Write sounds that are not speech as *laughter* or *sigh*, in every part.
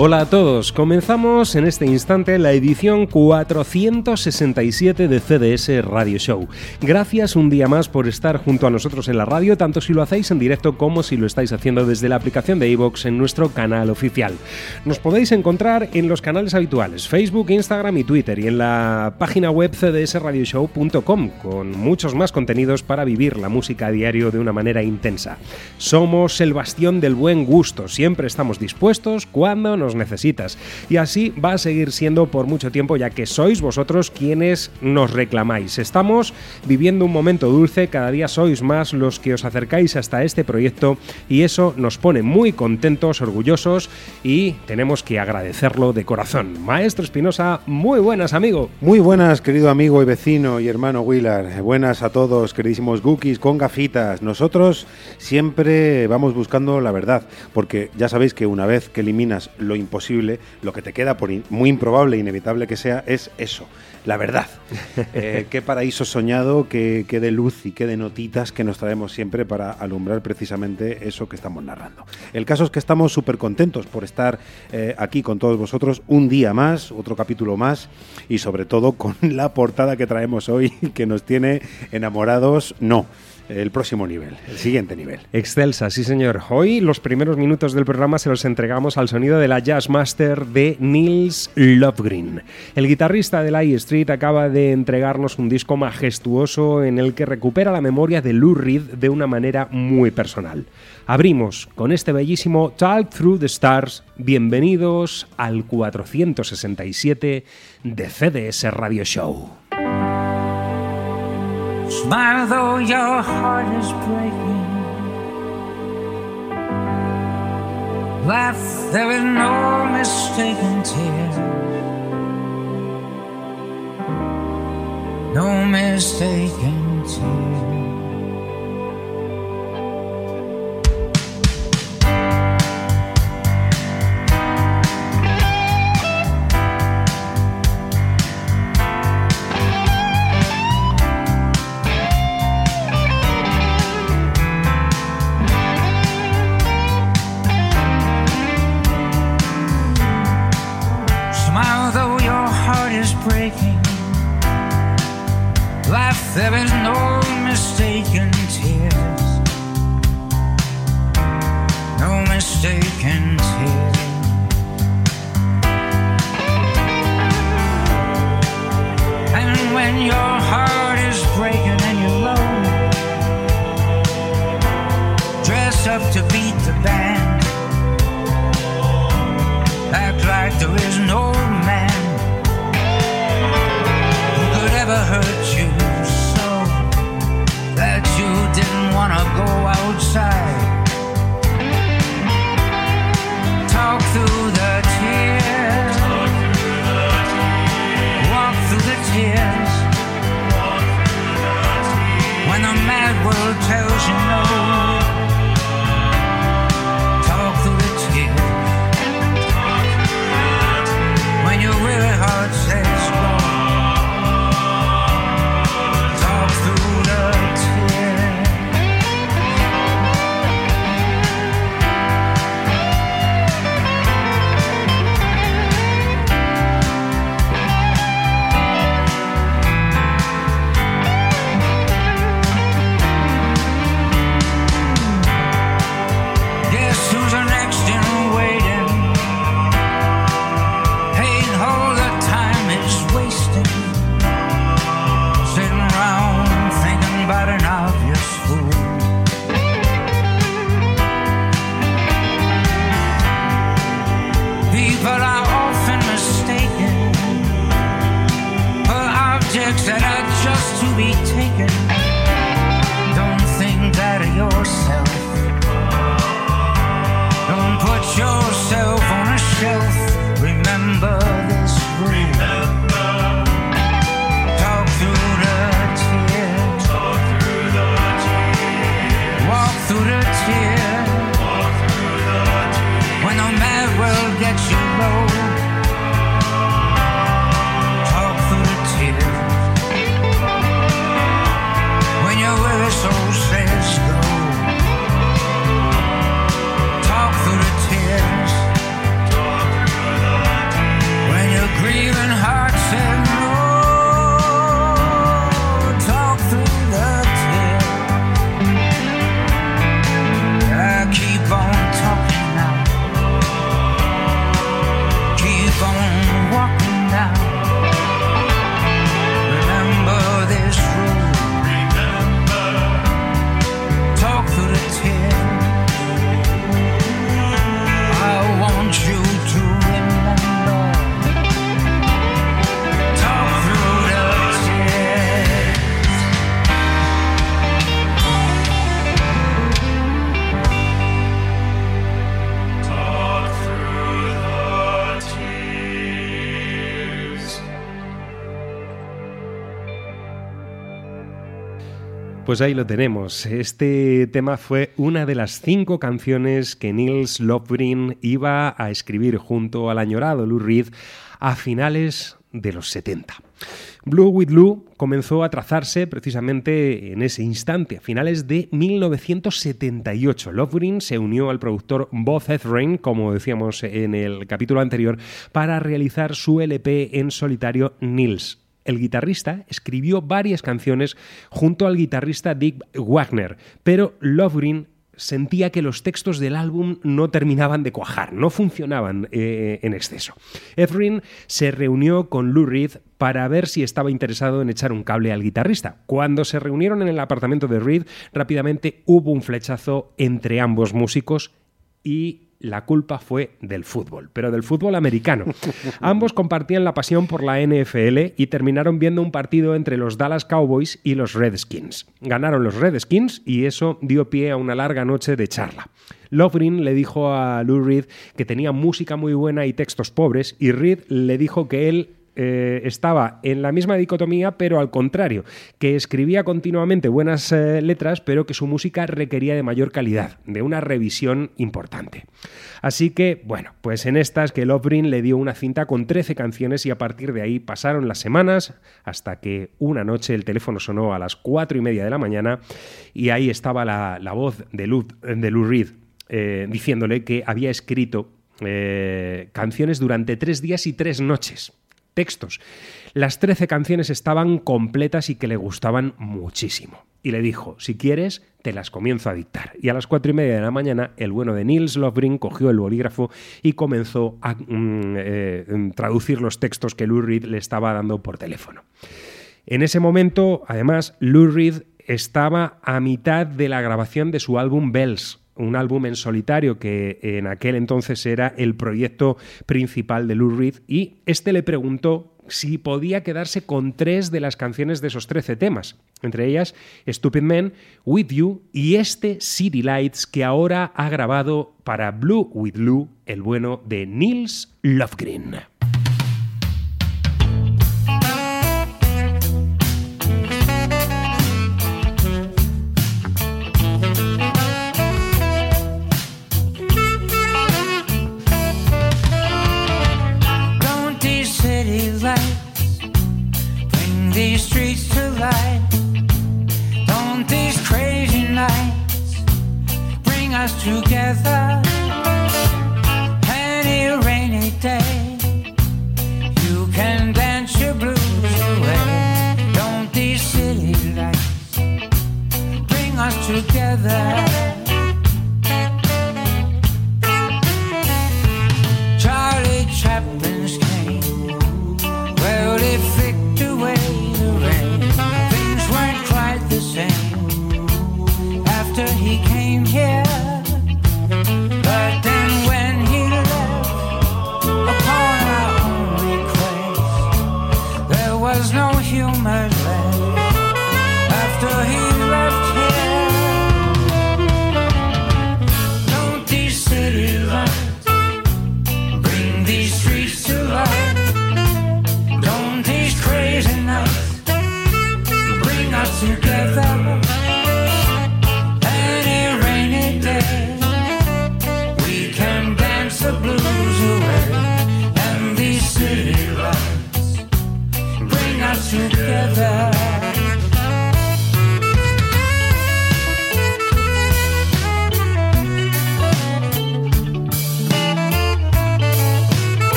Hola a todos, comenzamos en este instante la edición 467 de CDS Radio Show. Gracias un día más por estar junto a nosotros en la radio, tanto si lo hacéis en directo como si lo estáis haciendo desde la aplicación de iVoox en nuestro canal oficial. Nos podéis encontrar en los canales habituales, Facebook, Instagram y Twitter, y en la página web cdsradioshow.com, con muchos más contenidos para vivir la música a diario de una manera intensa. Somos el bastión del buen gusto, siempre estamos dispuestos cuando nos necesitas. Y así va a seguir siendo por mucho tiempo ya que sois vosotros quienes nos reclamáis. Estamos viviendo un momento dulce, cada día sois más los que os acercáis hasta este proyecto y eso nos pone muy contentos, orgullosos y tenemos que agradecerlo de corazón. Maestro Espinosa, muy buenas amigo. Muy buenas, querido amigo y vecino y hermano Willard. Buenas a todos, queridísimos Gookies con gafitas. Nosotros siempre vamos buscando la verdad, porque ya sabéis que una vez que eliminas lo imposible, lo que te queda, por muy improbable e inevitable que sea, es eso, la verdad. *laughs* Eh, qué paraíso soñado, qué, qué de luz y qué de notitas que nos traemos siempre para alumbrar precisamente eso que estamos narrando. El caso es que estamos súper contentos por estar eh, aquí con todos vosotros un día más, otro capítulo más y sobre todo con la portada que traemos hoy *laughs* que nos tiene enamorados, no. El próximo nivel, el siguiente nivel. Excelsa, sí señor. Hoy los primeros minutos del programa se los entregamos al sonido de la Jazz Master de Nils Lofgren. El guitarrista de la I Street acaba de entregarnos un disco majestuoso en el que recupera la memoria de Lou Reed de una manera muy personal. Abrimos con este bellísimo Talk Through the Stars. Bienvenidos al 467 de CDS Radio Show. Smile though your heart is breaking. Laugh, there is no mistaken tears. No mistaken tears. Breaking. Laugh, there is no mistaken tears. No mistaken tears. And when your heart is breaking and you're low, dress up to beat the band. Act like there is When I'm will get you low. Pues ahí lo tenemos. Este tema fue una de las cinco canciones que Nils Lofgren iba a escribir junto al añorado Lou Reed a finales de los 70. Blue with Lou comenzó a trazarse precisamente en ese instante, a finales de 1978. Lofgren se unió al productor Bob Ezrin, como decíamos en el capítulo anterior, para realizar su LP en solitario Nils el guitarrista escribió varias canciones junto al guitarrista Dick Wagner, pero Lofgren sentía que los textos del álbum no terminaban de cuajar, no funcionaban eh, en exceso. Efrin se reunió con Lou Reed para ver si estaba interesado en echar un cable al guitarrista. Cuando se reunieron en el apartamento de Reed, rápidamente hubo un flechazo entre ambos músicos y la culpa fue del fútbol, pero del fútbol americano. *laughs* Ambos compartían la pasión por la NFL y terminaron viendo un partido entre los Dallas Cowboys y los Redskins. Ganaron los Redskins y eso dio pie a una larga noche de charla. Lofgren le dijo a Lou Reed que tenía música muy buena y textos pobres y Reed le dijo que él eh, estaba en la misma dicotomía, pero al contrario, que escribía continuamente buenas eh, letras, pero que su música requería de mayor calidad, de una revisión importante. Así que, bueno, pues en estas que Lofgren le dio una cinta con 13 canciones y a partir de ahí pasaron las semanas hasta que una noche el teléfono sonó a las 4 y media de la mañana y ahí estaba la, voz de Lou, de Reed eh, diciéndole que había escrito canciones durante tres días y tres noches textos. Las 13 canciones estaban completas y que le gustaban muchísimo. Y le dijo, si quieres, te las comienzo a dictar. Y a las cuatro y media de la mañana, el bueno de Nils Lofgren cogió el bolígrafo y comenzó a mm, eh, traducir los textos que Lou Reed le estaba dando por teléfono. En ese momento, además, Lou Reed estaba a mitad de la grabación de su álbum Bells, un álbum en solitario que en aquel entonces era el proyecto principal de Lou Reed y este le preguntó si podía quedarse con tres de las canciones de esos 13 temas, entre ellas Stupid Men, With You y este City Lights que ahora ha grabado para Blue with Lou el bueno de Nils Lofgren.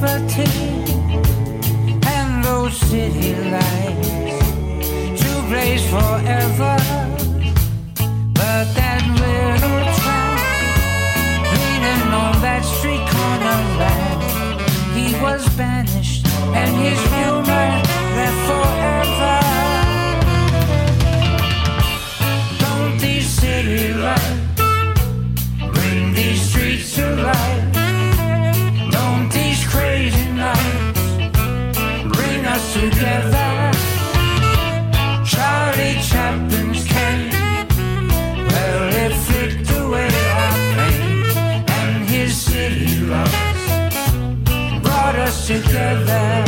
Liberty and those city lights to blaze forever. But that little tramp leaning on that street corner lamp, he was banished and his humor left forever. Together? Charlie well, flicked away our pain, and his city brought us together.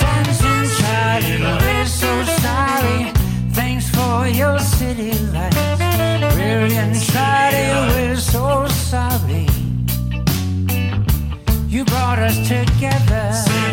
Dancing we're so sorry. Thanks for your city lights. Brilliant we're so sorry. You brought us together.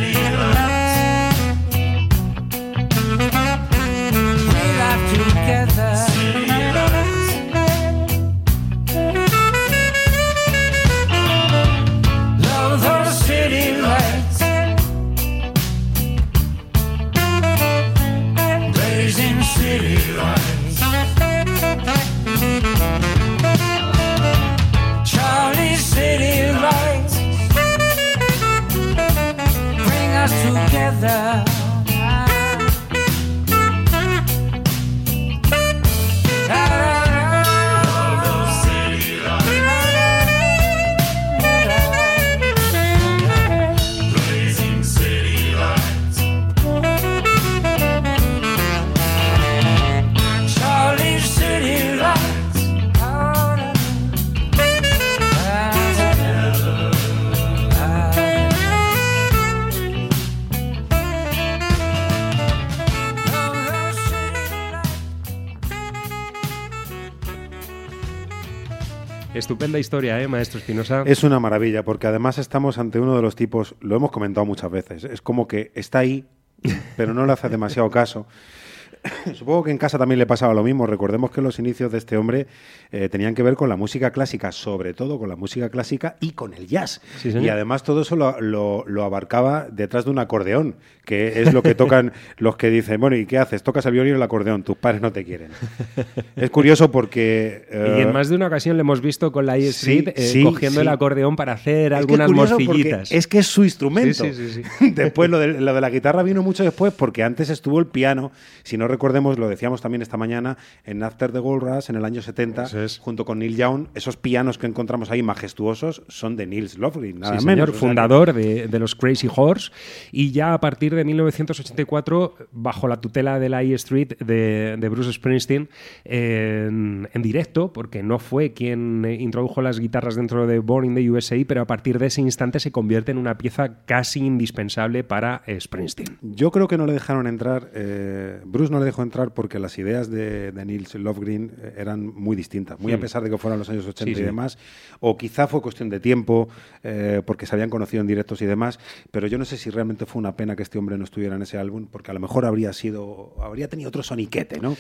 Estupenda historia, ¿eh, maestro Espinosa? Es una maravilla, porque además estamos ante uno de los tipos, lo hemos comentado muchas veces, es como que está ahí, pero no le hace demasiado caso. *coughs* Supongo que en casa también le pasaba lo mismo. Recordemos que los inicios de este hombre eh, tenían que ver con la música clásica, sobre todo con la música clásica y con el jazz. Sí, y además todo eso lo, lo- lo abarcaba detrás de un acordeón, que es lo que tocan *laughs* los que dicen, bueno, ¿y qué haces? Tocas el violín o el acordeón, tus padres no te quieren. es curioso porque... eh, Y en más de una ocasión le hemos visto con la E sí, Street eh, sí, cogiendo el acordeón para hacer Es algunas morcillitas. Es que es su instrumento. Sí, sí, sí, sí. *laughs* Después lo de, lo de la guitarra vino mucho después porque antes estuvo el piano. Si no recordemos, lo decíamos también esta mañana en After the Gold Rush en el año 70, Eso es. junto con Neil Young. Esos pianos que encontramos ahí majestuosos son de Nils Lofgren, nada Sí, menos. señor, fundador de, de los Crazy Horse y ya a partir de 1984, bajo la tutela de la E Street de, de Bruce Springsteen, en, en directo, porque no fue quien introdujo las guitarras dentro de Born in the USA, pero a partir de ese instante se convierte en una pieza casi indispensable para Springsteen. Yo creo que no le dejaron entrar, eh, Bruce no le dejó entrar porque las ideas de, de Nils Lofgren eh, eran muy distintas, muy a Mm. pesar de que fueran los años 80 Sí, y sí. demás, o quizá fue cuestión de tiempo, eh, porque se habían conocido en directos y demás, pero yo no sé si realmente fue una pena que este hombre no estuviera en ese álbum, porque a lo mejor habría sido, habría tenido otro soniquete, ¿no?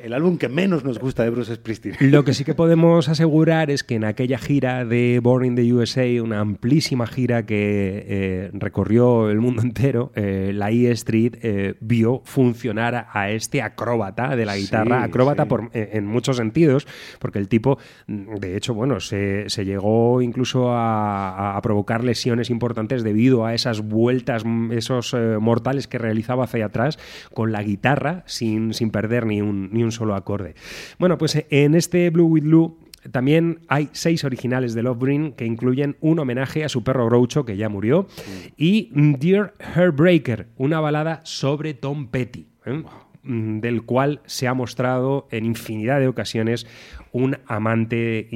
El álbum que menos nos gusta de Bruce Springsteen. *laughs* Lo que sí que podemos asegurar es que en aquella gira de Born in the USA, una amplísima gira que eh, recorrió el mundo entero, eh, la E Street eh, vio funcionar a, a este acróbata de la Sí, guitarra, acróbata sí. por- en, en muchos sentidos, porque el tipo, mm, de hecho, bueno, se, se llegó incluso a, a provocar lesiones importantes debido a esas vueltas, mm, esos eh, mortales que realizaba hacia atrás con la guitarra sin, sin perder ni un, ni un solo acorde. Bueno, pues eh, en este Blue with Blue también hay seis originales de Love Green que incluyen un homenaje a su perro Groucho, que ya murió, y Dear Heartbreaker, una balada sobre Tom Petty. ¿eh? mm, del cual se ha mostrado en infinidad de ocasiones un amante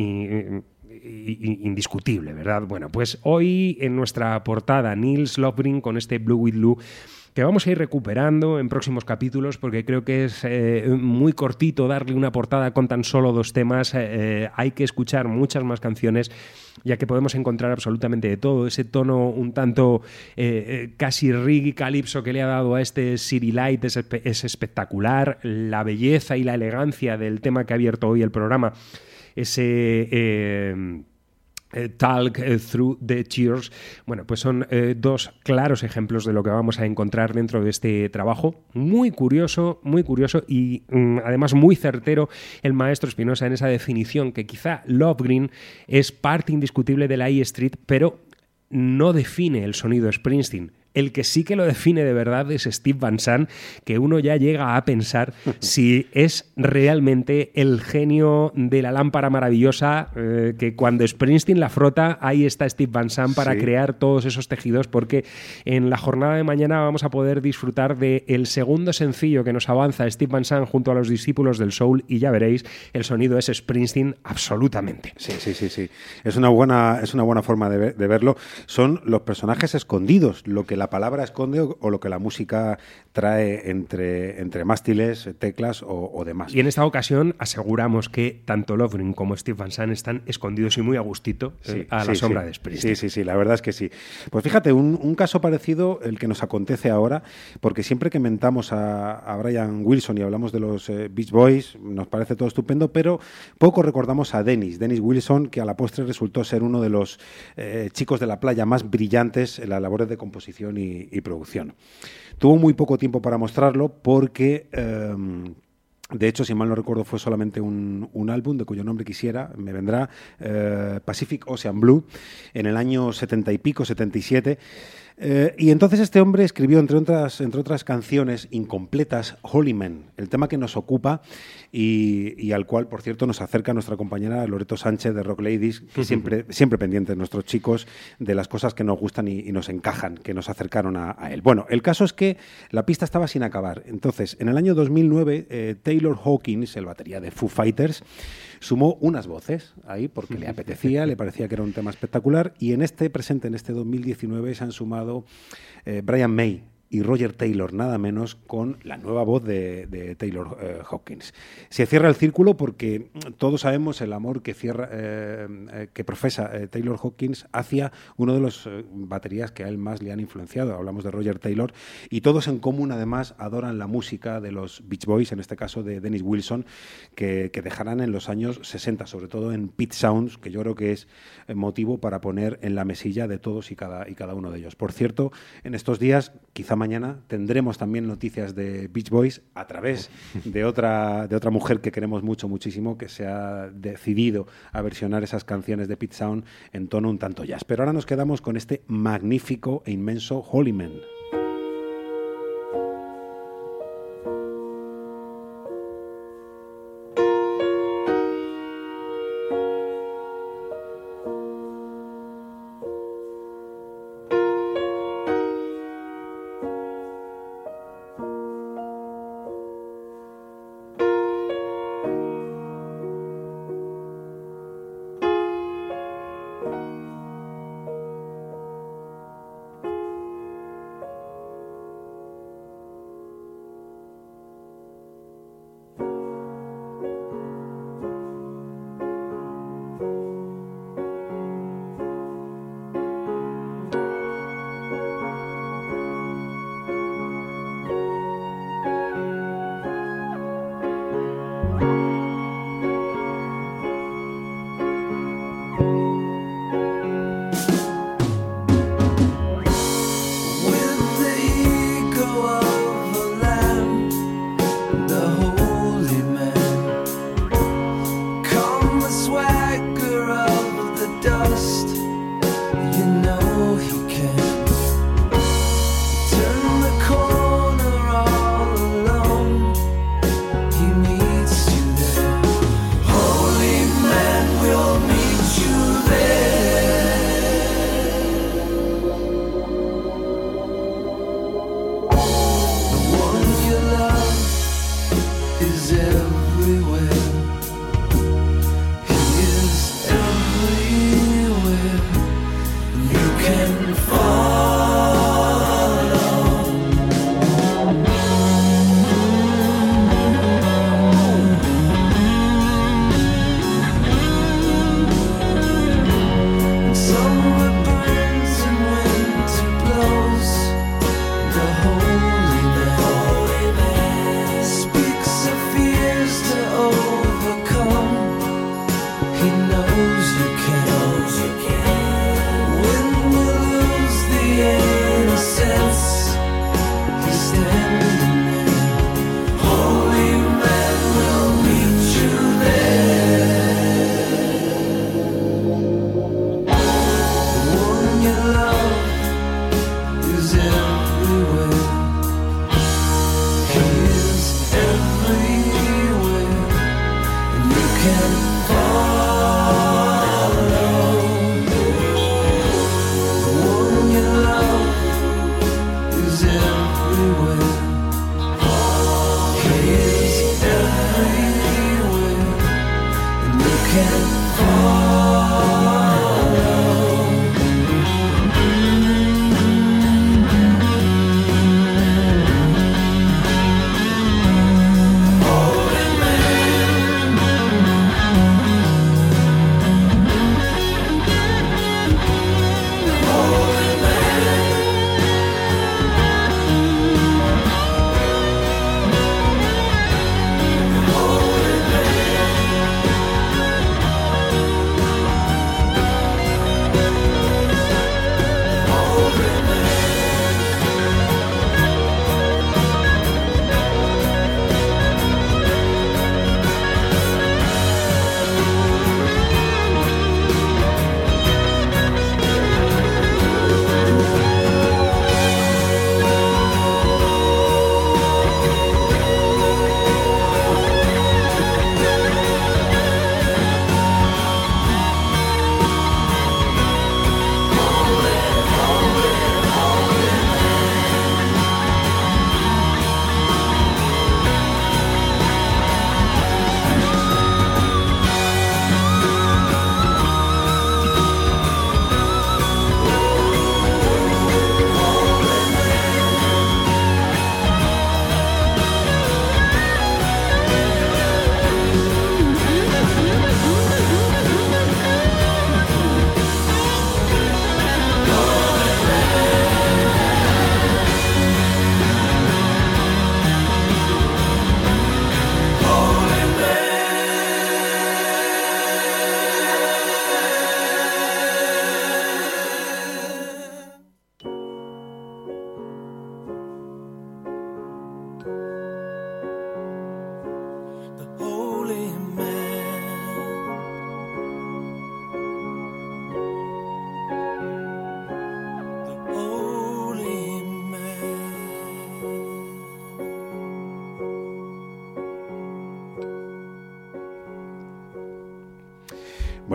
indiscutible, ¿verdad? Bueno, pues hoy en nuestra portada, Nils Lofgren con este Blue with Blue que vamos a ir recuperando en próximos capítulos porque creo que es eh, muy cortito darle una portada con tan solo dos temas. Eh, hay que escuchar muchas más canciones ya que podemos encontrar absolutamente de todo. Ese tono un tanto eh, eh, casi reggae calipso que le ha dado a este City Light es, es espectacular. La belleza y la elegancia del tema que ha abierto hoy el programa, ese... eh, Talk eh, Through the Tears. Bueno, pues son eh, dos claros ejemplos de lo que vamos a encontrar dentro de este trabajo. Muy curioso, muy curioso y mm, además muy certero el maestro Espinosa en esa definición que quizá Love Green es parte indiscutible de la E Street, pero no define el sonido Springsteen. El que sí que lo define de verdad es Steve Van Sant, que uno ya llega a pensar *laughs* si es realmente el genio de la lámpara maravillosa, eh, que cuando Springsteen la frota, ahí está Steve Van Sant para Sí. crear todos esos tejidos, porque en la jornada de mañana vamos a poder disfrutar del el segundo sencillo que nos avanza Steve Van Sant junto a los discípulos del soul, y ya veréis, el sonido es Springsteen absolutamente. Sí, sí, sí, sí. Es una buena, es una buena forma de, ver- de verlo. Son los personajes escondidos, lo que la palabra esconde o, o lo que la música trae entre, entre mástiles, teclas o, o demás. Y en esta ocasión aseguramos que tanto Lovgren como Steve Van Sant están escondidos y muy a gustito eh, a la sí, sombra sí. de Springsteen. Sí, sí, sí, la verdad es que sí. Pues fíjate, un, un caso parecido el que nos acontece ahora, porque siempre que mentamos a, a Brian Wilson y hablamos de los eh, Beach Boys, nos parece todo estupendo, pero poco recordamos a Dennis, Dennis Wilson, que a la postre resultó ser uno de los eh, chicos de la playa más brillantes en las labores de composición y, producción. Tuvo muy poco tiempo para mostrarlo porque... em, de hecho, si mal no recuerdo, fue solamente un, un álbum de cuyo nombre quisiera, me vendrá eh, Pacific Ocean Blue, en el año 70 y pico, 77. Eh, y entonces este hombre escribió, entre otras, entre otras canciones incompletas, Holy Man, el tema que nos ocupa y, y al cual, por cierto, nos acerca nuestra compañera Loreto Sánchez de Rock Ladies, que siempre, siempre pendiente, nuestros chicos, de las cosas que nos gustan y, y nos encajan, que nos acercaron a, a él. Bueno, el caso es que la pista estaba sin acabar. Entonces, en el año 2009, eh, Taylor Hawkins, el batería de Foo Fighters, sumó unas voces ahí porque le apetecía, le parecía que era un tema espectacular y en este presente, en este 2019, se han sumado eh, Brian May y Roger Taylor, nada menos, con la nueva voz de, Taylor eh, Hawkins. Se cierra el círculo porque todos sabemos el amor que, cierra, eh, eh, que profesa eh, Taylor Hawkins hacia uno de los baterías que a él más le han influenciado. Hablamos de Roger Taylor y todos en común, además, adoran la música de los Beach Boys, en este caso de Dennis Wilson, que, dejarán en los años 60, sobre todo en Pit Sounds, que yo creo que es motivo para poner en la mesilla de todos y cada, y cada uno de ellos. Por cierto, en estos días, quizá mañana, tendremos también noticias de Beach Boys a través de otra, de otra mujer que queremos mucho, muchísimo, que se ha decidido a versionar esas canciones de Pit Sound en tono un tanto jazz. Pero ahora nos quedamos con este magnífico e inmenso Holy Man. the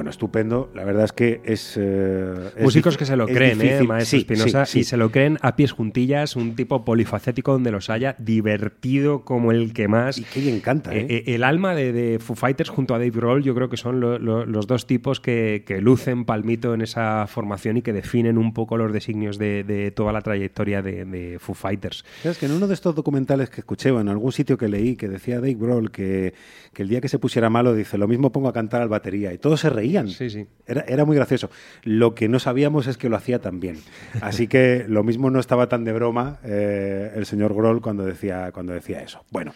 Bueno, estupendo. La verdad es que es. eh, es Músicos dif- que se lo es creen, ¿eh? difícil. Maestro Sí, Espinosa, sí, sí. y se lo creen a pies juntillas, un tipo polifacético donde los haya, divertido como el que más. Y que bien canta, ¿eh? Eh, eh, el alma de, de Foo Fighters junto a Dave Grohl, yo creo que son lo- lo- los dos tipos que, que lucen palmito en esa formación y que definen un poco los designios de, de toda la trayectoria de, de Foo Fighters. ¿Sabes que en uno de estos documentales que escuché o en algún sitio que leí que decía Dave Grohl que, que el día que se pusiera malo dice lo mismo pongo a cantar al batería y todos se reían. Sí, sí. Era, era muy gracioso. Lo que no sabíamos es que lo hacía tan bien. Así que lo mismo no estaba tan de broma eh, el señor Grohl cuando decía, cuando decía eso. Bueno,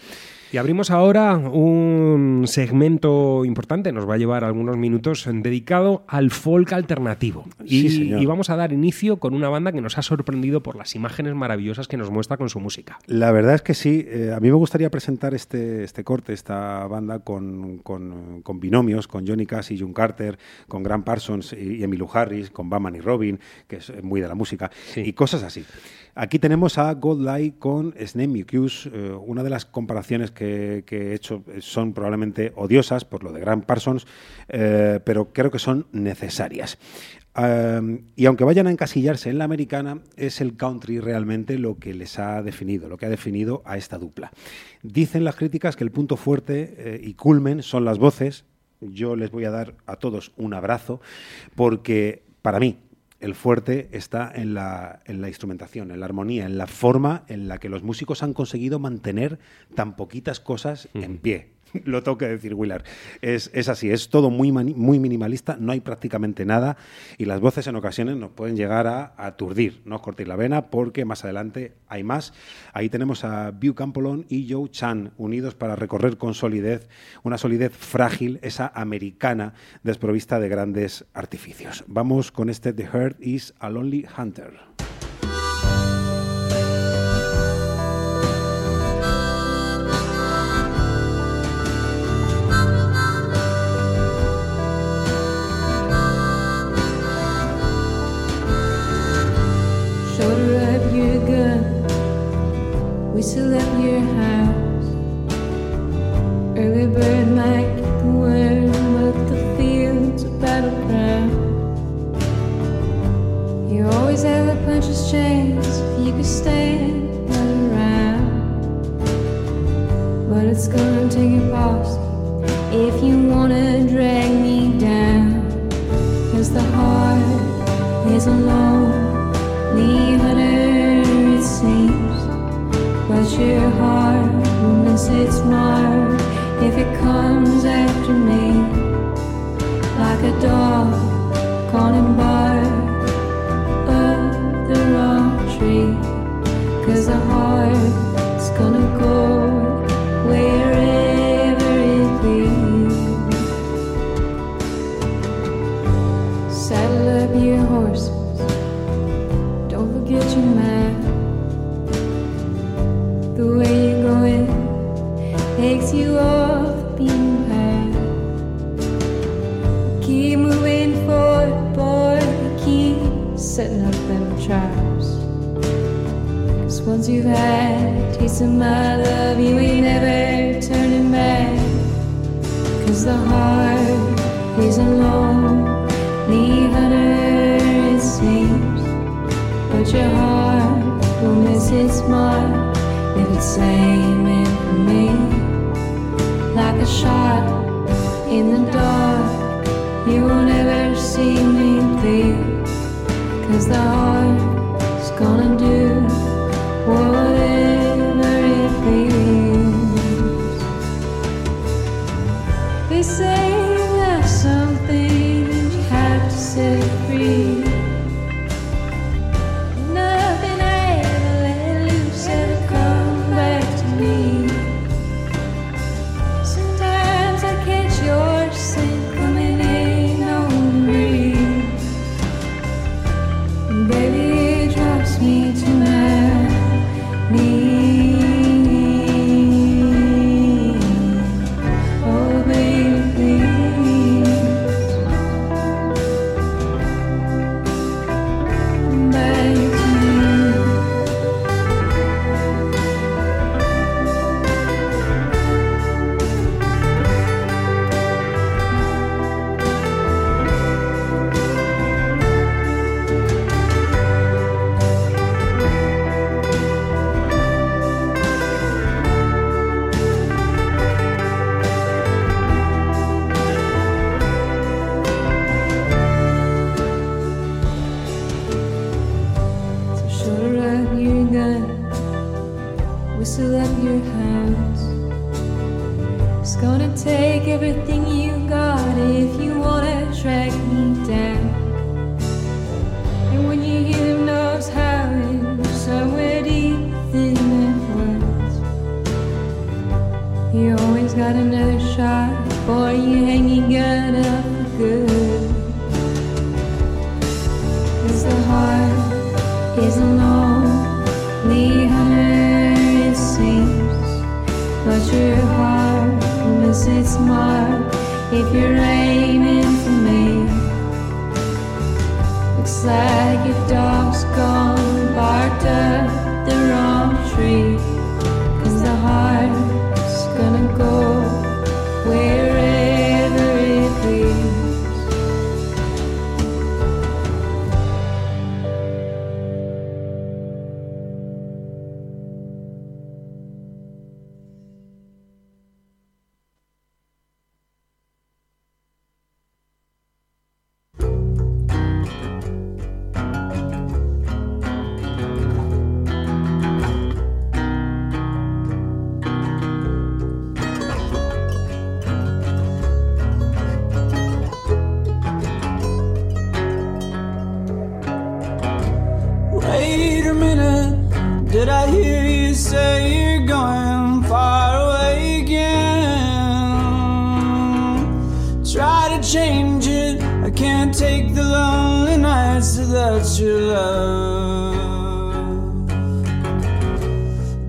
Y abrimos ahora un segmento importante, nos va a llevar algunos minutos, dedicado al folk alternativo. Sí, y, señor. y vamos a dar inicio con una banda que nos ha sorprendido por las imágenes maravillosas que nos muestra con su música. La verdad es que sí. eh, a mí me gustaría presentar este, este corte, esta banda con, con- con binomios, con Johnny Cash y June Carter, con Grant Parsons y, y Harris, con Batman y Robin, que es muy de la música, Sí. y cosas así. Aquí tenemos a Godlike con Snake Mucus. eh, una de las comparaciones que, he hecho eh, son probablemente odiosas por lo de Grant Parsons, eh, pero creo que son necesarias. Y aunque vayan a encasillarse en la americana, es el country realmente lo que les ha definido, lo que ha definido a esta dupla. Dicen las críticas que el punto fuerte y culmen son las voces. Yo les voy a dar a todos un abrazo porque para mí el fuerte está en la, en la instrumentación, en la armonía, en la forma en la que los músicos han conseguido mantener tan poquitas cosas en pie. *laughs* Lo tengo que decir, Willard. Es, es así, es todo muy, muy minimalista, no hay prácticamente nada y las voces en ocasiones nos pueden llegar a, aturdir, no os cortéis la vena porque más adelante hay más. Ahí tenemos a Bew Campolon y Joe Chan unidos para recorrer con solidez, una solidez frágil, esa americana desprovista de grandes artificios. Vamos con este The Heart is a Lonely Hunter. whistle at your house. Early bird might get the worm, but the field's a battleground. You always had a puncher's chance if you could stand around. But it's gonna take a boss if you wanna drag me down. Cause the heart is alone. lonely your heart, woman, it's mine. love.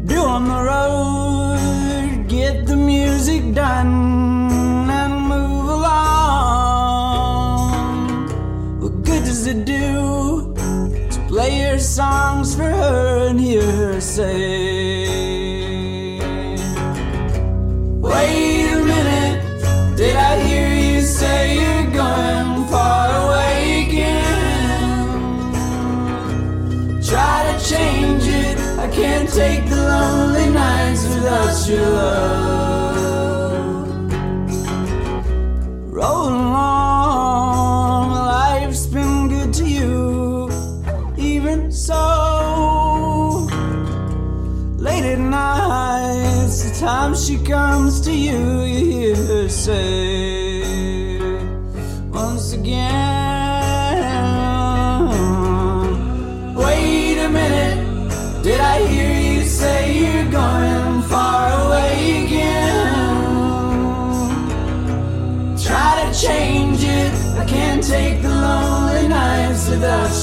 Do on the road, get the music done, and move along. What good does it do to play your songs for her and hear her say? your love.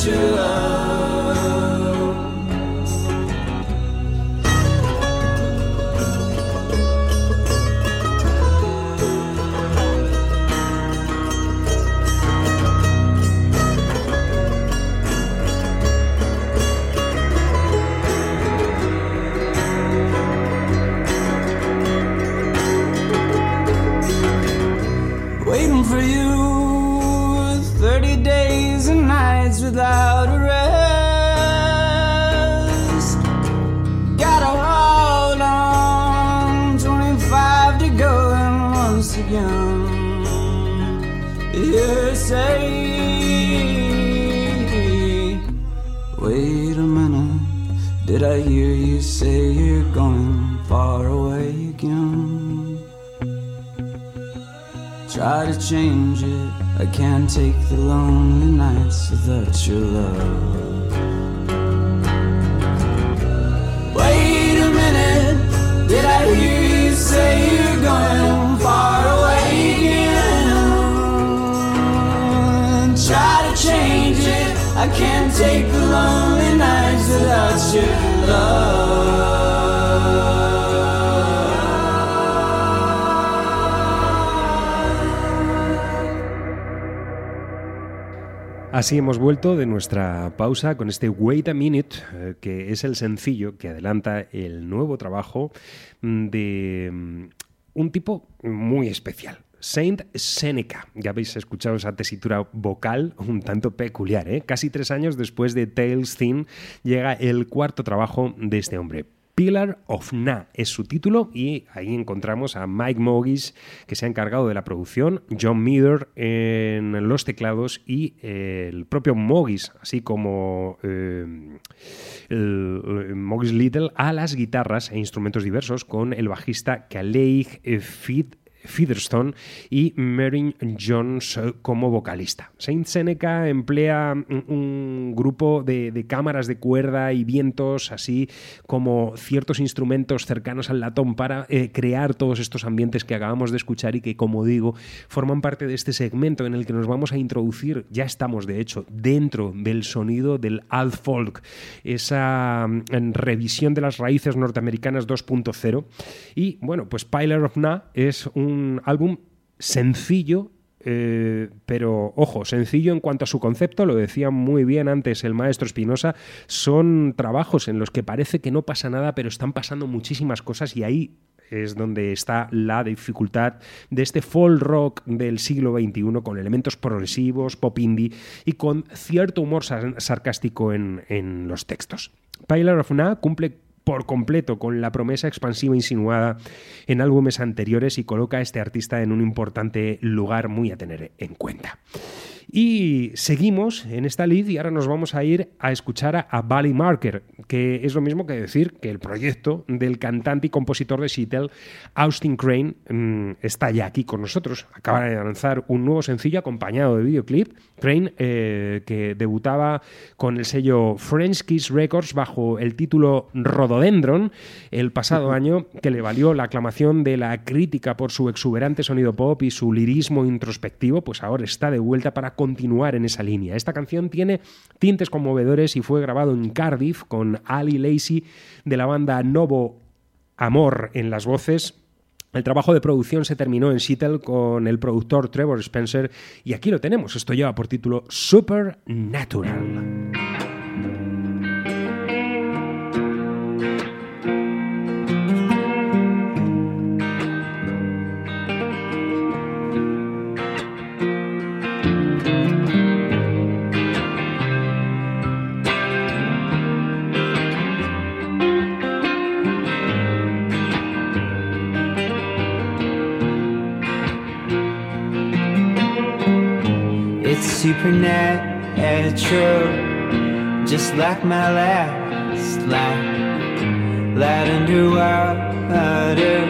pressure Así hemos vuelto de nuestra pausa con este Wait a Minute, eh, que es el sencillo que adelanta el nuevo trabajo mm, de mm, un tipo muy especial. Saint Seneca. Ya habéis escuchado esa tesitura vocal un tanto peculiar. ¿eh? Casi tres años después de Tales Thin llega el cuarto trabajo de este hombre. Pillar of Na es su título y ahí encontramos a Mike Mogis que se ha encargado de la producción, John Meader en los teclados y eh, el propio Mogis, así como eh, el Mogis Little a las guitarras e instrumentos diversos con el bajista Kaleigh Feed Featherstone y Marin Jones como vocalista. Saint Seneca emplea un, grupo de, de, cámaras de cuerda y vientos, así como ciertos instrumentos cercanos al latón para eh, crear todos estos ambientes que acabamos de escuchar y que, como digo, forman parte de este segmento en el que nos vamos a introducir, ya estamos de hecho, dentro del sonido del alt folk, esa mm, revisión de las raíces norteamericanas 2.0. Y bueno, pues Pilar of Na es un un álbum sencillo eh, pero ojo, sencillo en cuanto a su concepto, lo decía muy bien antes el maestro Espinosa, son trabajos en los que parece que no pasa nada, pero están pasando muchísimas cosas y ahí es donde está la dificultad de este folk rock del siglo XXI con elementos progresivos, pop indie y con cierto humor sar sarcástico en, en los textos. Pilar of Na cumple por completo con la promesa expansiva insinuada en álbumes anteriores y coloca a este artista en un importante lugar muy a tener en cuenta. Y seguimos en esta lead y ahora nos vamos a ir a escuchar a, a Bally Marker, que es lo mismo que decir que el proyecto del cantante y compositor de Seattle, Austin Crane, mmm, está ya aquí con nosotros. Acaba de lanzar un nuevo sencillo acompañado de videoclip. Crane, eh, que debutaba con el sello French Kiss Records bajo el título Rododendron el pasado año, que le valió la aclamación de la crítica por su exuberante sonido pop y su lirismo introspectivo, pues ahora está de vuelta para continuar en esa línea. Esta canción tiene tintes conmovedores y fue grabado en Cardiff con Ali Lacey de la banda Novo Amor en las voces. El trabajo de producción se terminó en Seattle con el productor Trevor Spencer y aquí lo tenemos. Esto lleva por título Supernatural. Supernatural, just like my last life. Light underwater,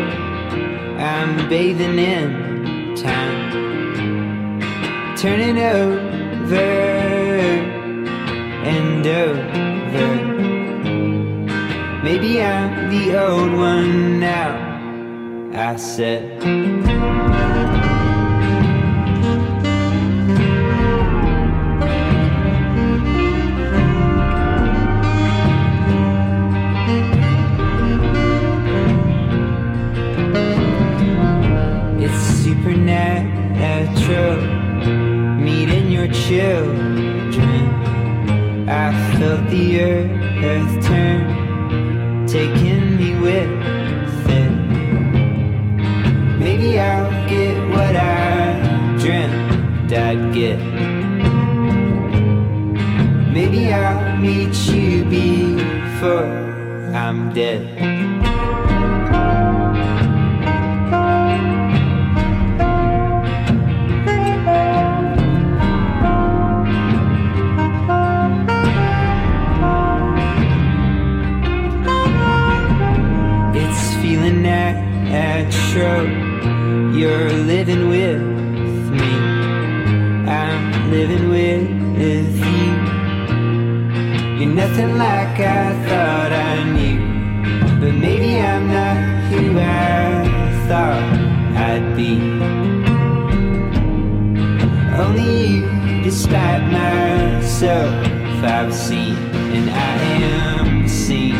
I'm bathing in time, turning over and over. Maybe I'm the old one now. I said. Maybe I'll get what I dreamt I'd get. Maybe I'll meet you before I'm dead. Nothing like I thought I knew. But maybe I'm not who I thought I'd be. Only you, despite myself, I've seen, and I am seen.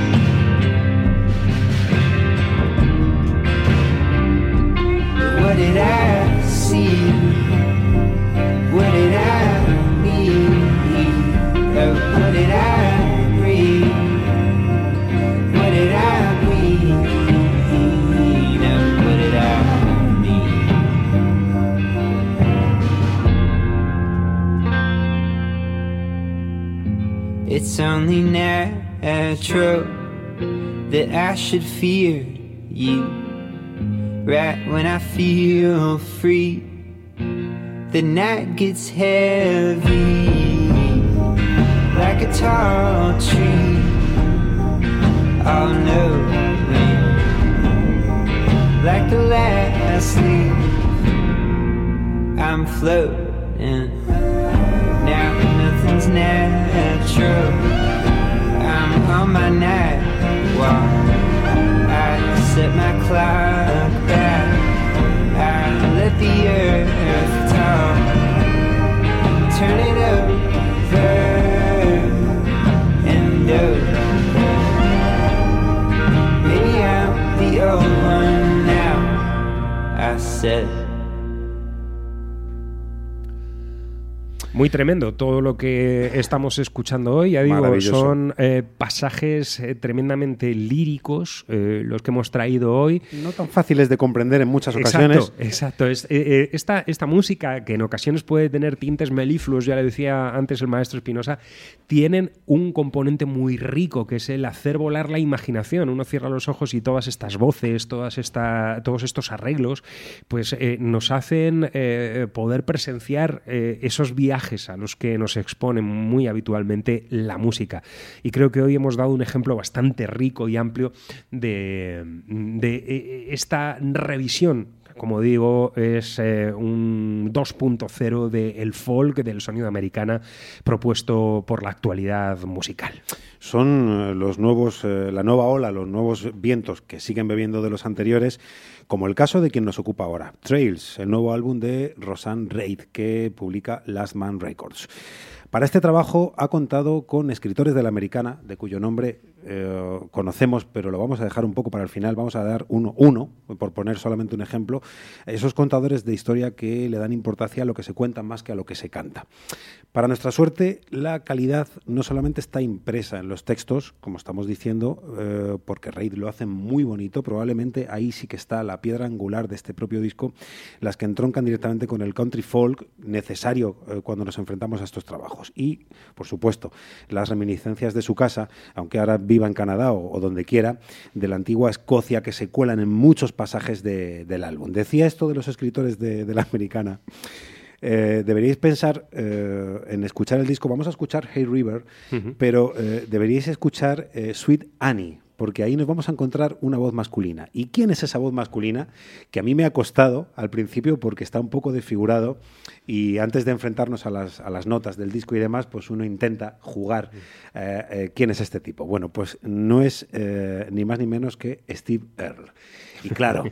What did I see? What did I need? Oh, what did I It's only natural that I should fear you. Right when I feel free, the night gets heavy like a tall tree. All knowing, like the last leaf. I'm floating nothing's natural. I'm on my night walk. I set my clock back. I let the earth talk. Turn it over and over. Maybe I'm the old one now. I said. Muy tremendo todo lo que estamos escuchando hoy. Ya digo, son eh, pasajes eh, tremendamente líricos eh, los que hemos traído hoy. No tan fáciles de comprender en muchas ocasiones. Exacto, exacto. Es, esta, esta música, que en ocasiones puede tener tintes melifluos, ya le decía antes el maestro Espinosa, tienen un componente muy rico, que es el hacer volar la imaginación. Uno cierra los ojos y todas estas voces, todas esta, todos estos arreglos, pues nos hacen poder presenciar esos viajes a los que nos expone muy habitualmente la música. Y creo que hoy hemos dado un ejemplo bastante rico y amplio de, de eh, esta revisión como digo, es eh, un 2.0 del folk, del sonido americana, propuesto por la actualidad musical. Son eh, los nuevos, eh, la nueva ola, los nuevos vientos que siguen bebiendo de los anteriores, como el caso de quien nos ocupa ahora, Trails, el nuevo álbum de Rosanne Reid, que publica Last Man Records. Para este trabajo ha contado con escritores de la americana, de cuyo nombre eh, conocemos, pero lo vamos a dejar un poco para el final. Vamos a dar uno, uno, por poner solamente un ejemplo, esos contadores de historia que le dan importancia a lo que se cuenta más que a lo que se canta. Para nuestra suerte, la calidad no solamente está impresa en los textos, como estamos diciendo, eh, porque Reid lo hace muy bonito, probablemente ahí sí que está la piedra angular de este propio disco, las que entroncan directamente con el country folk necesario eh, cuando nos enfrentamos a estos trabajos. Y, por supuesto, las reminiscencias de su casa, aunque ahora viva en Canadá o, o donde quiera, de la antigua Escocia que se cuelan en muchos pasajes de- del álbum. Decía esto de los escritores de, de la americana. Eh, deberíais pensar eh, en escuchar el disco. Vamos a escuchar Hey River, pero eh, deberíais escuchar Sweet Annie, porque ahí nos vamos a encontrar una voz masculina. ¿Y quién es esa voz masculina? Que a mí me ha costado al principio porque está un poco desfigurado y antes de enfrentarnos a las, a las notas del disco y demás, pues uno intenta jugar eh, eh, quién es este tipo. Bueno, pues no es eh, ni más ni menos que Steve Earle. Y claro,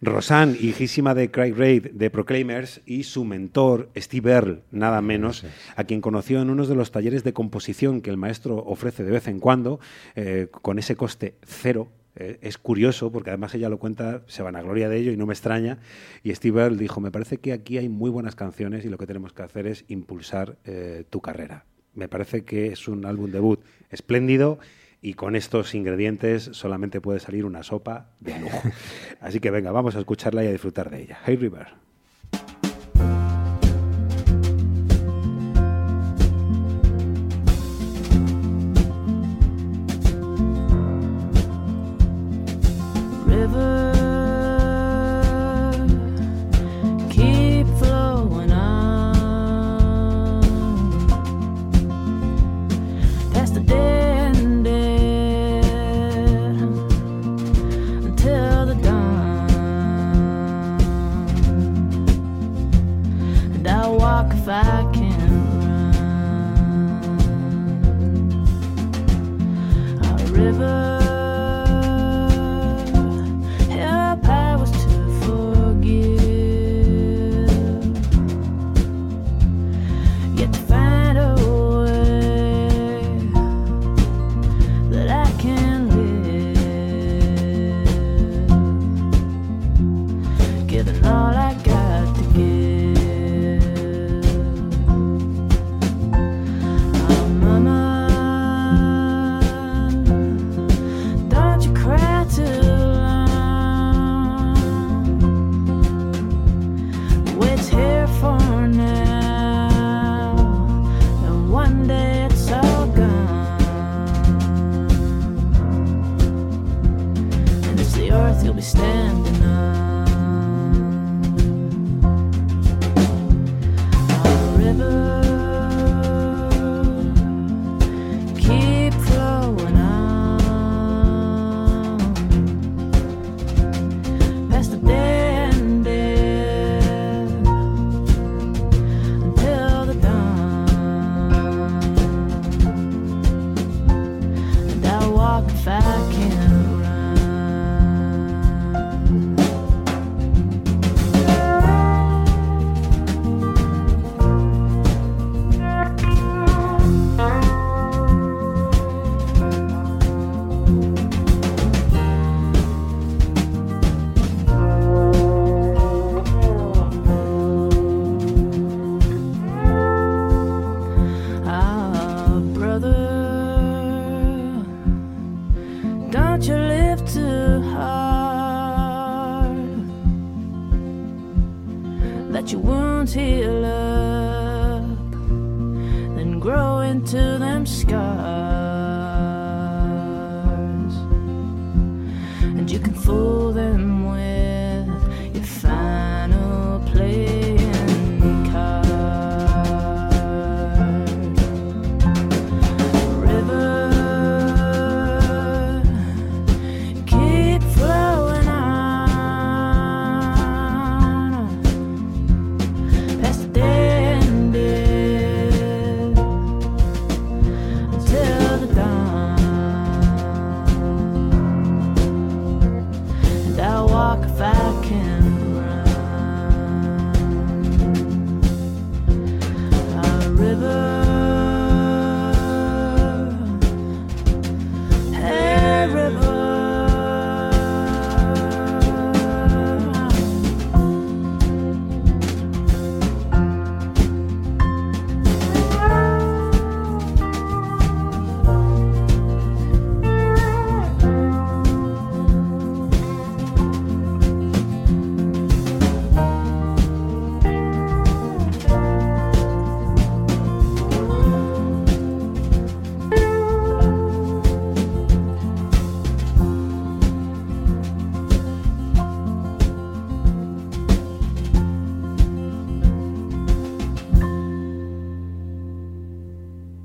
Rosanne, hijísima de Craig Reid de Proclaimers, y su mentor, Steve Earle, nada menos, a quien conoció en uno de los talleres de composición que el maestro ofrece de vez en cuando, eh, con ese coste cero. Eh, es curioso porque además ella lo cuenta, se van a gloria de ello y no me extraña. Y Steve Earle dijo: Me parece que aquí hay muy buenas canciones y lo que tenemos que hacer es impulsar eh, tu carrera. Me parece que es un álbum debut espléndido y con estos ingredientes solamente puede salir una sopa de lujo. *laughs* Así que venga, vamos a escucharla y a disfrutar de ella. Hey River. river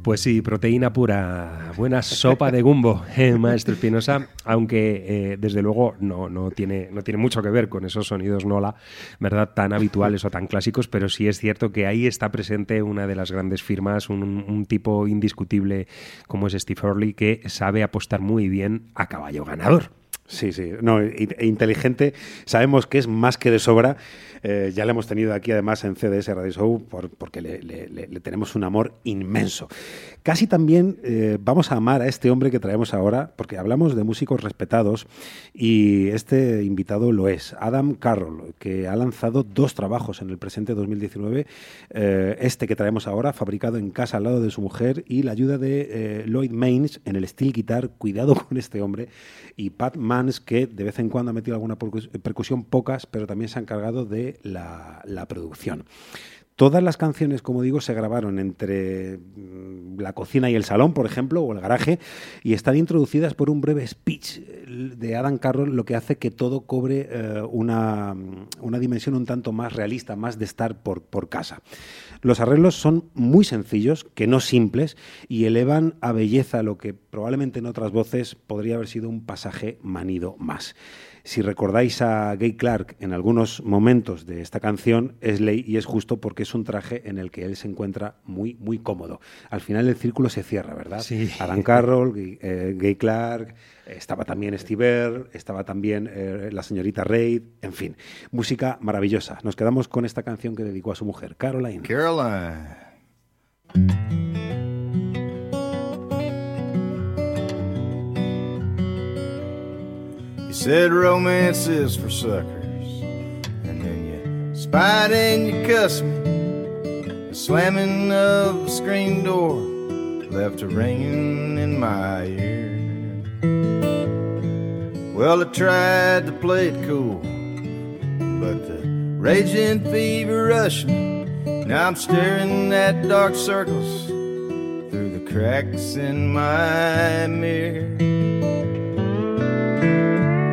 Pues sí, proteína pura, buena sopa de gumbo, *laughs* eh, maestro Espinosa, aunque eh, desde luego no, no, tiene, no tiene mucho que ver con esos sonidos Nola, ¿verdad? Tan habituales o tan clásicos, pero sí es cierto que ahí está presente una de las grandes firmas, un, un tipo indiscutible como es Steve Hurley, que sabe apostar muy bien a caballo ganador. Sí, sí, no, inteligente. Sabemos que es más que de sobra. Eh, ya le hemos tenido aquí además en CDS Radio Show por, porque le, tenemos un amor inmenso. Casi también eh, vamos a amar a este hombre que traemos ahora, porque hablamos de músicos respetados y este invitado lo es, Adam Carroll, que ha lanzado dos trabajos en el presente 2019. Eh, este que traemos ahora, fabricado en casa al lado de su mujer y la ayuda de Lloyd Maines en el steel guitar. Cuidado con este hombre. Y Pat Que de vez en cuando ha metido alguna percusión, pocas, pero también se ha encargado de la, producción. Todas las canciones, como digo, se grabaron entre mm, la cocina y el salón, por ejemplo, o el garaje, y están introducidas por un breve speech de Adam Carroll, lo que hace que todo cobre eh, una, una, dimensión un tanto más realista, más de estar por, por casa. Los arreglos son muy sencillos, que no simples, y elevan a belleza lo que probablemente en otras voces podría haber sido un pasaje manido más. Si recordáis a Gay Clark en algunos momentos de esta canción, es ley y es justo porque es un traje en el que él se encuentra muy, muy cómodo. Al final el círculo se cierra, ¿verdad? Sí. Adam Carroll, Gay, eh, Gay Clark, estaba también Steve Earle, estaba también eh, la señorita Reid, en fin, música maravillosa. Nos quedamos con esta canción que dedicó a su mujer, Caroline. Caroline. Said romance is for suckers, and then you spied and you cussed me. The slamming of the screen door left a ringing in my ear. Well, I tried to play it cool, but the raging fever rushed me. Now I'm staring at dark circles through the cracks in my mirror.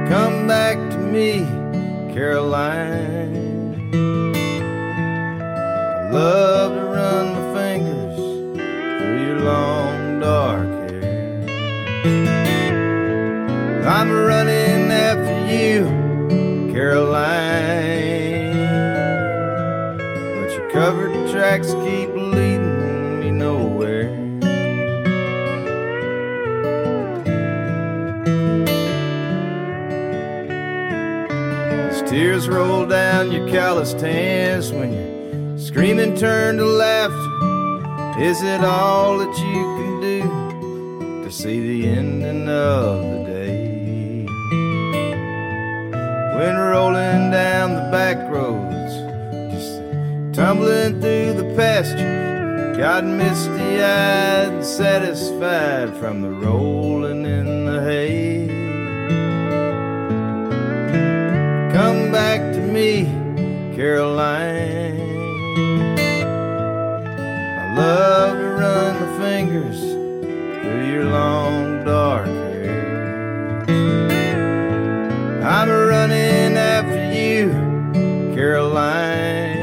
Come back to me, Caroline. I love to run my fingers through your long dark hair. I'm running after you, Caroline. But your covered tracks keep tears roll down your calloused hands when you're screaming, turn to laughter. Is it all that you can do to see the ending of the day? When rolling down the back roads, just tumbling through the pastures, got misty eyed and satisfied from the rolling in the hay. Me, Caroline. I love to run my fingers through your long dark hair. I'm running after you, Caroline.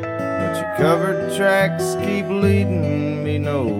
But your covered tracks keep leading me nowhere.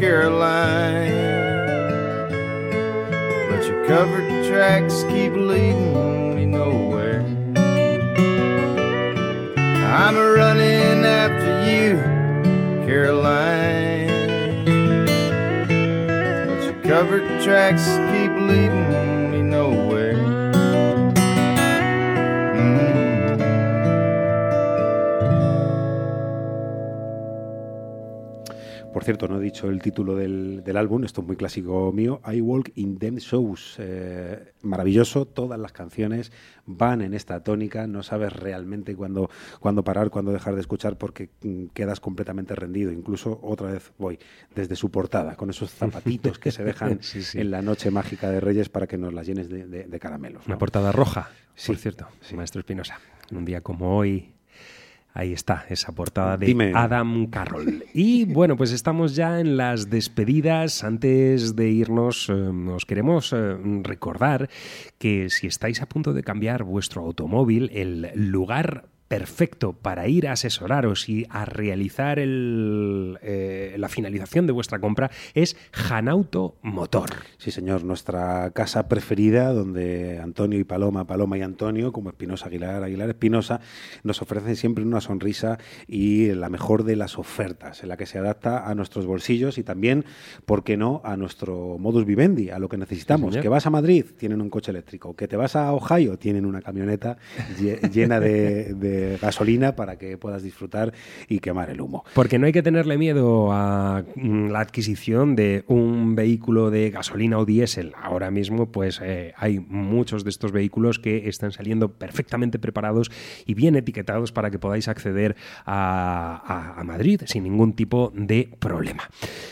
Caroline. But your covered tracks keep leading me nowhere. I'm running after you, Caroline. But your covered tracks keep leading cierto, no he dicho el título del, del álbum, esto es muy clásico mío, I Walk in Them Shows. Eh, maravilloso, todas las canciones van en esta tónica, no sabes realmente cuándo, cuándo parar, cuándo dejar de escuchar porque mm, quedas completamente rendido. Incluso otra vez voy desde su portada, con esos zapatitos que se dejan *laughs* Sí, sí. en la noche mágica de Reyes para que nos las llenes de, de- de caramelos. Una portada roja, Sí, por cierto, maestro Espinosa. En un día como hoy, ahí está, esa portada de Dime. Adam Carroll. Y *laughs* bueno, pues estamos ya en las despedidas. Antes de irnos, eh, os queremos eh, recordar que si estáis a punto de cambiar vuestro automóvil, el lugar perfecto para ir a asesoraros y a realizar el, eh, la finalización de vuestra compra es Janauto Motor. Sí, señor, nuestra casa preferida, donde Antonio y Paloma, Paloma y Antonio, como Espinosa Aguilar, Aguilar Espinosa, nos ofrecen siempre una sonrisa y la mejor de las ofertas, en la que se adapta a nuestros bolsillos y también, ¿por qué no?, a nuestro modus vivendi, a lo que necesitamos. que vas a Madrid, tienen un coche eléctrico. Que te vas a Ohio, tienen una camioneta lle- llena de, de gasolina para que puedas disfrutar y quemar el humo. Porque no hay que tenerle miedo a mm, la adquisición de un vehículo de gasolina o diésel. Ahora mismo, pues eh, hay muchos de estos vehículos que están saliendo perfectamente preparados y bien etiquetados para que podáis acceder a, a- a Madrid sin ningún tipo de problema.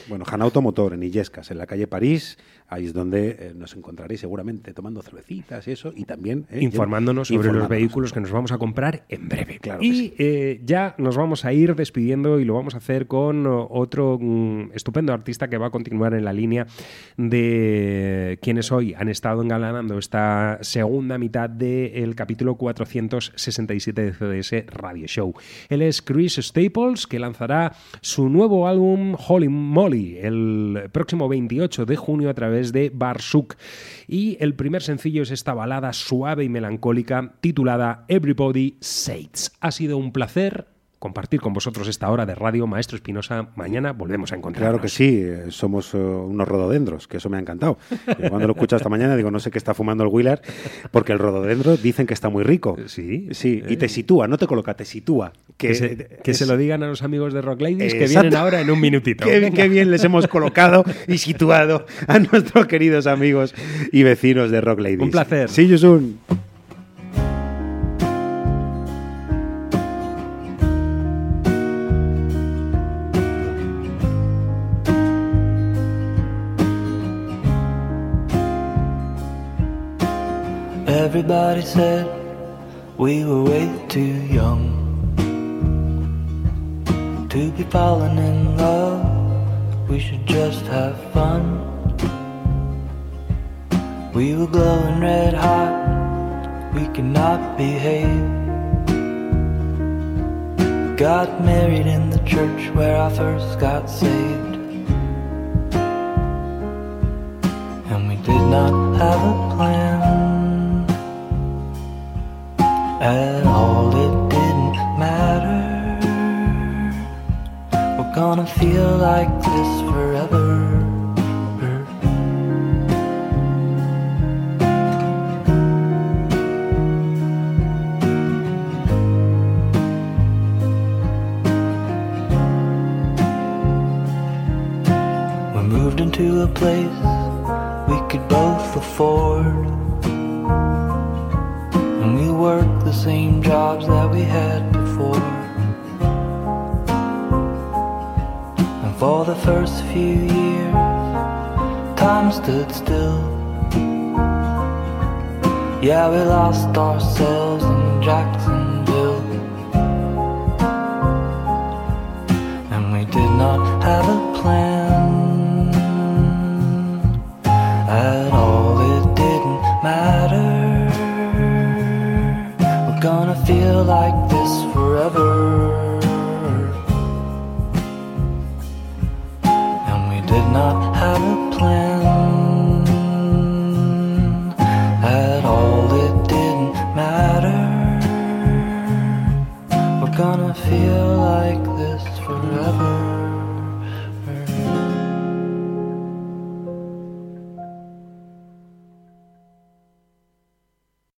Bueno, Janauto Motor en Illescas, en la calle París, ahí es donde eh, nos encontraréis seguramente tomando cervecitas y eso, y también eh, informándonos sobre los vehículos que nos vamos a comprar en breve. Claro y eh, ya nos vamos a ir despidiendo y lo vamos a hacer con otro mm, estupendo artista que va a continuar en la línea de quienes hoy han estado engalanando esta segunda mitad del capítulo 467 de CDS Radio Show. Él es Chris Staples, que lanzará su nuevo álbum Holy Molly el próximo 28 de junio a través de Barsuk. Y el primer sencillo es esta balada suave y melancólica titulada Everybody Says. Ha sido un placer compartir con vosotros esta hora de radio. Maestro Espinosa, mañana volvemos a encontrarnos. Claro que sí, eh, somos eh, unos rododendros, que eso me ha encantado. Yo cuando lo escucho esta mañana digo, no sé qué está fumando el Wheeler, porque el rododendro dicen que está muy rico. Sí. Sí, y te sitúa, no te coloca, te sitúa. Que, se, que es- se lo digan a los amigos de Rock Ladies que Exacto. vienen ahora en un minutito. Qué, qué bien les hemos colocado y situado a nuestros queridos amigos y vecinos de Rock Ladies. Un placer. See you Everybody said we were way too young to be falling in love. We should just have fun. We were glowing red hot. We could not behave. Got married in the church where I first got saved.